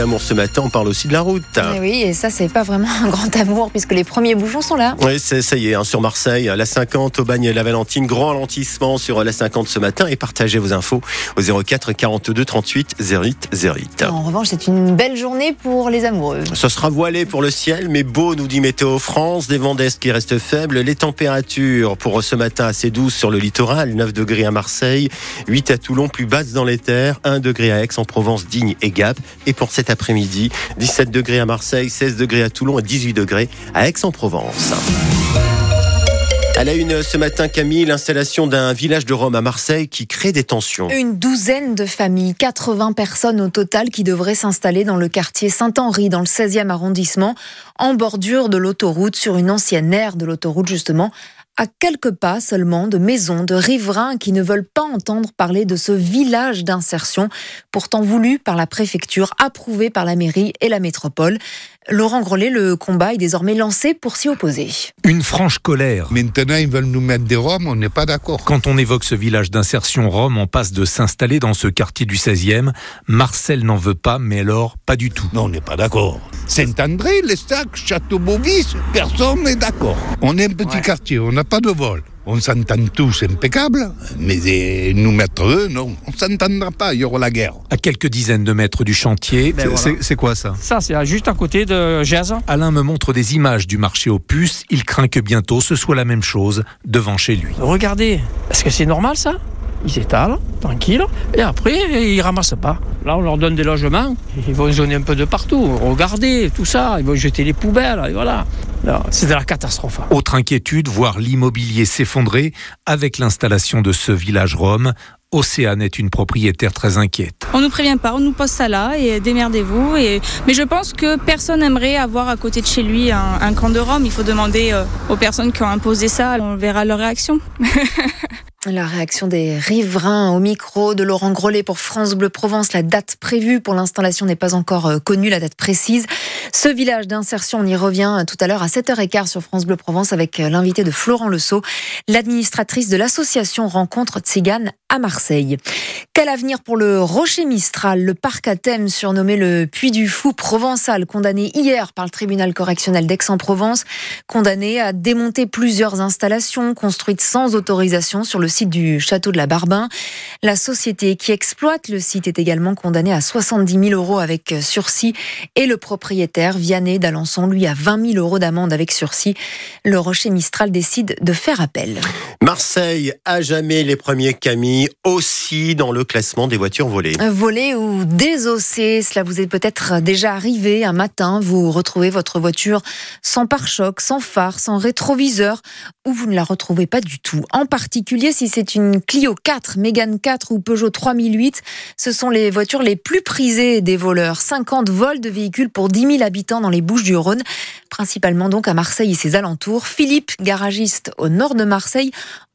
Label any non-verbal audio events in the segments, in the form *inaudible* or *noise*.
Amour ce matin, on parle aussi de la route. Eh oui, et ça, c'est pas vraiment un grand amour puisque les premiers bouchons sont là. Oui, ça y est, hein, sur Marseille, la 50 au bagne la Valentine, grand ralentissement sur la 50 ce matin et partagez vos infos au 04 42 38 08 08. En revanche, c'est une belle journée pour les amoureux. Ce sera voilé pour le ciel, mais beau, nous dit Météo France. Des vents d'est qui restent faibles. Les températures pour ce matin assez douces sur le littoral, 9 degrés à Marseille, 8 à Toulon, plus basses dans les terres, 1 degré à Aix-en-Provence, Digne et Gap. Et pour cette après-midi. 17 degrés à Marseille, 16 degrés à Toulon et 18 degrés à Aix-en-Provence. À la une ce matin, Camille, l'installation d'un village de Rome à Marseille qui crée des tensions. Une douzaine de familles, 80 personnes au total qui devraient s'installer dans le quartier Saint-Henri, dans le 16e arrondissement, en bordure de l'autoroute, sur une ancienne aire de l'autoroute justement, à quelques pas seulement de maisons, de riverains qui ne veulent pas entendre parler de ce village d'insertion, pourtant voulu par la préfecture, approuvé par la mairie et la métropole. Laurent Grollet, le combat est désormais lancé pour s'y opposer. Une franche colère. Maintenant, ils veulent nous mettre des Roms, on n'est pas d'accord. Quand on évoque ce village d'insertion Rome, on passe de s'installer dans ce quartier du 16e. Marcel n'en veut pas, mais alors pas du tout. Non, on n'est pas d'accord. Saint-André, Lestac, Château-Beauvis, personne n'est d'accord. On est un petit quartier, on n'a pas de vol. On s'entend tous impeccable, mais nous mettre eux, non, on s'entendra pas, il y aura la guerre. À quelques dizaines de mètres du chantier, Ben c'est voilà. quoi ça? Ça, c'est juste à côté de Gèze. Alain me montre des images du marché aux puces. Il craint que bientôt ce soit la même chose devant chez lui. Regardez, est-ce que c'est normal ça? Ils s'étalent, tranquille, et après, ils ramassent pas. Là, on leur donne des logements, ils vont zoner un peu de partout. Regardez, tout ça, ils vont jeter les poubelles, et voilà. C'est de la catastrophe. Autre inquiétude, voir l'immobilier s'effondrer avec l'installation de ce village Rome. Océane est une propriétaire très inquiète. On nous prévient pas, on nous pose ça là et démerdez-vous. Et... Mais je pense que personne n'aimerait avoir à côté de chez lui un, un camp de Rome. Il faut demander euh, aux personnes qui ont imposé ça. On verra leur réaction. *laughs* La réaction des riverains au micro de Laurent Grollet pour France Bleu Provence. La date prévue pour l'installation n'est pas encore euh, connue, la date précise. Ce village d'insertion, on y revient euh, tout à l'heure à 7h15 sur France Bleu Provence avec euh, l'invité de Florent Leceau, l'administratrice de l'association Rencontre Tzigane à Marseille. Quel avenir pour le Rocher Mistral, le parc à thème surnommé le Puy du Fou provençal, condamné hier par le tribunal correctionnel d'Aix-en-Provence, condamné à démonter plusieurs installations construites sans autorisation sur le site du château de la Barbin. La société qui exploite le site est également condamnée à 70 000 euros avec sursis et le propriétaire, Vianney d'Alençon, lui, à 20 000 euros d'amende avec sursis. Le Rocher Mistral décide de faire appel. Marseille, à jamais les premiers Camille, aussi dans le classement des voitures volées. Volé ou désossé, cela vous est peut-être déjà arrivé un matin, vous retrouvez votre voiture sans pare-choc, sans phare, sans rétroviseur, ou vous ne la retrouvez pas du tout. En particulier si c'est une Clio 4, Mégane 4 ou Peugeot 3008, ce sont les voitures les plus prisées des voleurs. 50 vols de véhicules pour 10 000 habitants dans les Bouches-du-Rhône, principalement donc à Marseille et ses alentours. Philippe, garagiste au nord de Marseille,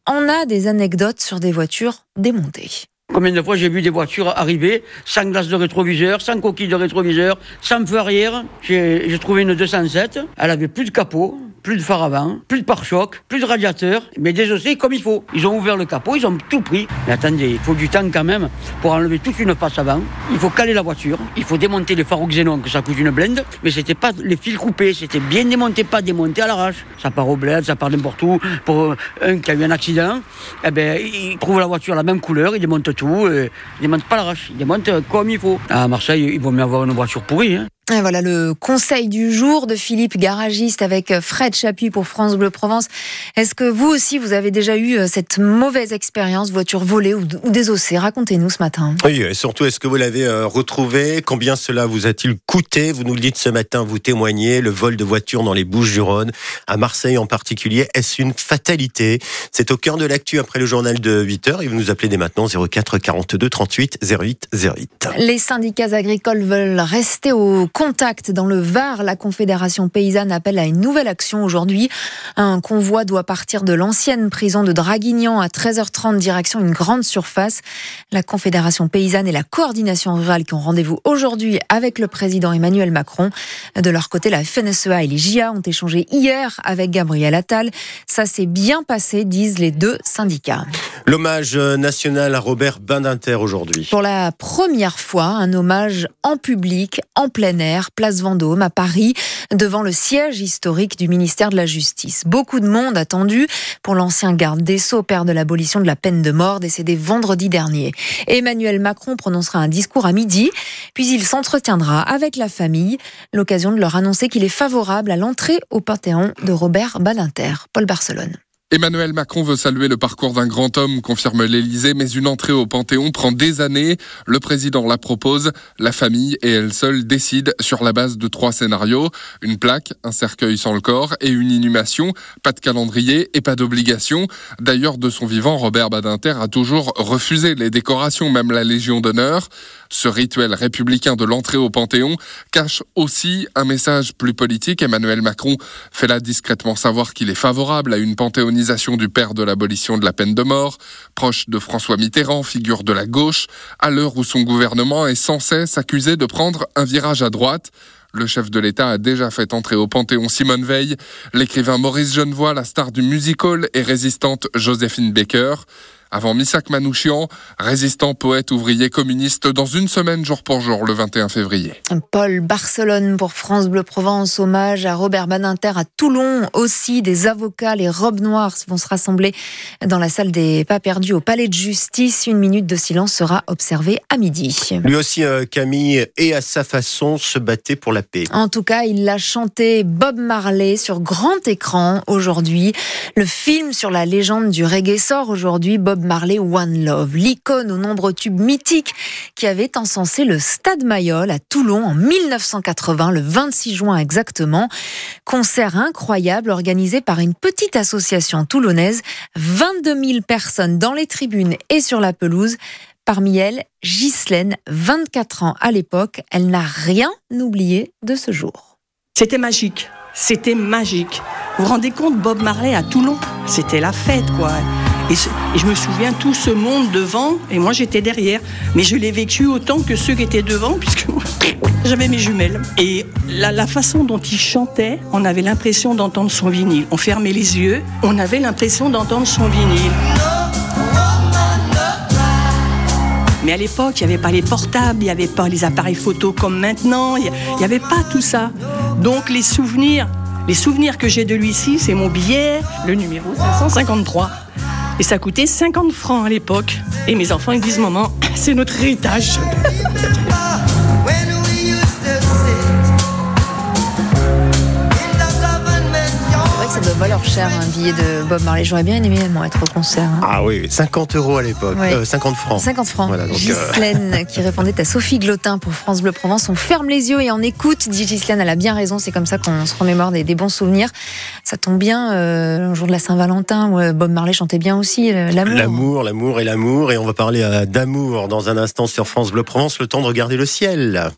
en a des anecdotes sur des voitures démontées. Combien de fois j'ai vu des voitures arriver sans glace de rétroviseur, sans coquille de rétroviseur, sans feu arrière? J'ai trouvé une 207. Elle avait plus de capot, plus de phare avant, plus de pare-choc, plus de radiateur, mais désossé comme il faut. Ils ont ouvert le capot, ils ont tout pris. Mais attendez, il faut du temps quand même pour enlever toute une face avant. Il faut caler la voiture, il faut démonter les phares au xénon, que ça coûte une blinde. Mais c'était pas les fils coupés, c'était bien démonté, pas démonté à l'arrache. Ça part au bled, ça part n'importe où. Pour un qui a eu un accident, eh ben, il trouve la voiture la même couleur, il démonte tout, et il démonte pas l'arrache, il démonte comme il faut. À Marseille, il vaut mieux avoir une voiture pourrie. Hein. Et voilà le conseil du jour de Philippe, garagiste avec Fred Chapuis pour France Bleu Provence. Est-ce que vous aussi, vous avez déjà eu euh, cette mauvaise expérience, voiture volée ou, ou désossée Racontez-nous ce matin. Oui, et surtout, est-ce que vous l'avez euh, retrouvé? Combien cela vous a-t-il coûté? Vous nous le dites ce matin, vous témoignez, le vol de voitures dans les Bouches-du-Rhône, à Marseille en particulier, est-ce une fatalité? C'est au cœur de l'actu après le journal de 8h et vous nous appelez dès maintenant 04 42 38 08 08. Les syndicats agricoles veulent rester au Contact dans le Var, la Confédération paysanne appelle à une nouvelle action aujourd'hui. Un convoi doit partir de l'ancienne prison de Draguignan à 13h30 direction une grande surface. La Confédération paysanne et la coordination rurale qui ont rendez-vous aujourd'hui avec le président Emmanuel Macron. De leur côté, la FNSEA et les JA ont échangé hier avec Gabriel Attal. Ça s'est bien passé, disent les deux syndicats. L'hommage national à Robert Badinter aujourd'hui. Pour la première fois, un hommage en public, en plein air, place Vendôme, à Paris, devant le siège historique du ministère de la Justice. Beaucoup de monde attendu pour l'ancien garde des Sceaux, père de l'abolition de la peine de mort, décédé vendredi dernier. Emmanuel Macron prononcera un discours à midi, puis il s'entretiendra avec la famille, l'occasion de leur annoncer qu'il est favorable à l'entrée au Panthéon de Robert Badinter. Paul Barcelone. Emmanuel Macron veut saluer le parcours d'un grand homme, confirme l'Élysée, mais une entrée au Panthéon prend des années. Le président la propose, la famille et elle seule décident sur la base de trois scénarios. Une plaque, un cercueil sans le corps et une inhumation. Pas de calendrier et pas d'obligation. D'ailleurs, de son vivant, Robert Badinter a toujours refusé les décorations, même la Légion d'honneur. Ce rituel républicain de l'entrée au Panthéon cache aussi un message plus politique. Emmanuel Macron fait là discrètement savoir qu'il est favorable à une panthéonisation du père de l'abolition de la peine de mort, proche de François Mitterrand, figure de la gauche, à l'heure où son gouvernement est sans cesse accusé de prendre un virage à droite. Le chef de l'État a déjà fait entrer au Panthéon Simone Veil, l'écrivain Maurice Genevoix, la star du musical et résistante Joséphine Baker avant Missak Manouchian, résistant, poète, ouvrier, communiste, dans une semaine jour pour jour, le 21 février. Paul Barcelone pour France Bleu Provence, hommage à Robert Badinter à Toulon. Aussi, des avocats, les robes noires vont se rassembler dans la salle des pas perdus au palais de justice. Une minute de silence sera observée à midi. Lui aussi, euh, Camille, et à sa façon, se battait pour la paix. En tout cas, il l'a chanté Bob Marley sur grand écran aujourd'hui. Le film sur la légende du reggae sort aujourd'hui. Bob Marley One Love, l'icône aux nombreux tubes mythiques qui avait encensé le Stade Mayol à Toulon en 1980, le 26 juin exactement. Concert incroyable organisé par une petite association toulonnaise. 22 000 personnes dans les tribunes et sur la pelouse. Parmi elles, Ghislaine, 24 ans à l'époque. Elle n'a rien oublié de ce jour. C'était magique. C'était magique. Vous vous rendez compte, Bob Marley à Toulon? C'était la fête, quoi. Et, je me souviens tout ce monde devant, et moi j'étais derrière. Mais je l'ai vécu autant que ceux qui étaient devant, *laughs* puisque j'avais mes jumelles. Et la, façon dont il chantait, on avait l'impression d'entendre son vinyle. On fermait les yeux, on avait l'impression d'entendre son vinyle. Mais à l'époque, il n'y avait pas les portables, il n'y avait pas les appareils photo comme maintenant, il n'y avait pas tout ça. Donc les souvenirs, les souvenirs que j'ai de lui ici, c'est mon billet, le numéro 553. Et ça coûtait 50 francs à l'époque. Et mes enfants, ils disent, maman, c'est notre héritage. Cher un billet de Bob Marley. J'aurais bien aimé être au concert. Hein. Ah oui, 50 euros à l'époque, 50 euh, francs. 50 francs. Voilà, euh, *laughs* qui répondait à Sophie Glotin pour France Bleu Provence. On ferme les yeux et on écoute, dit Ghislaine, elle a bien raison, c'est comme ça qu'on se remémore des, bons souvenirs. Ça tombe bien, euh, le jour de la Saint-Valentin, où Bob Marley chantait bien aussi l'amour. L'amour, l'amour et l'amour. Et on va parler d'amour dans un instant sur France Bleu Provence, le temps de regarder le ciel.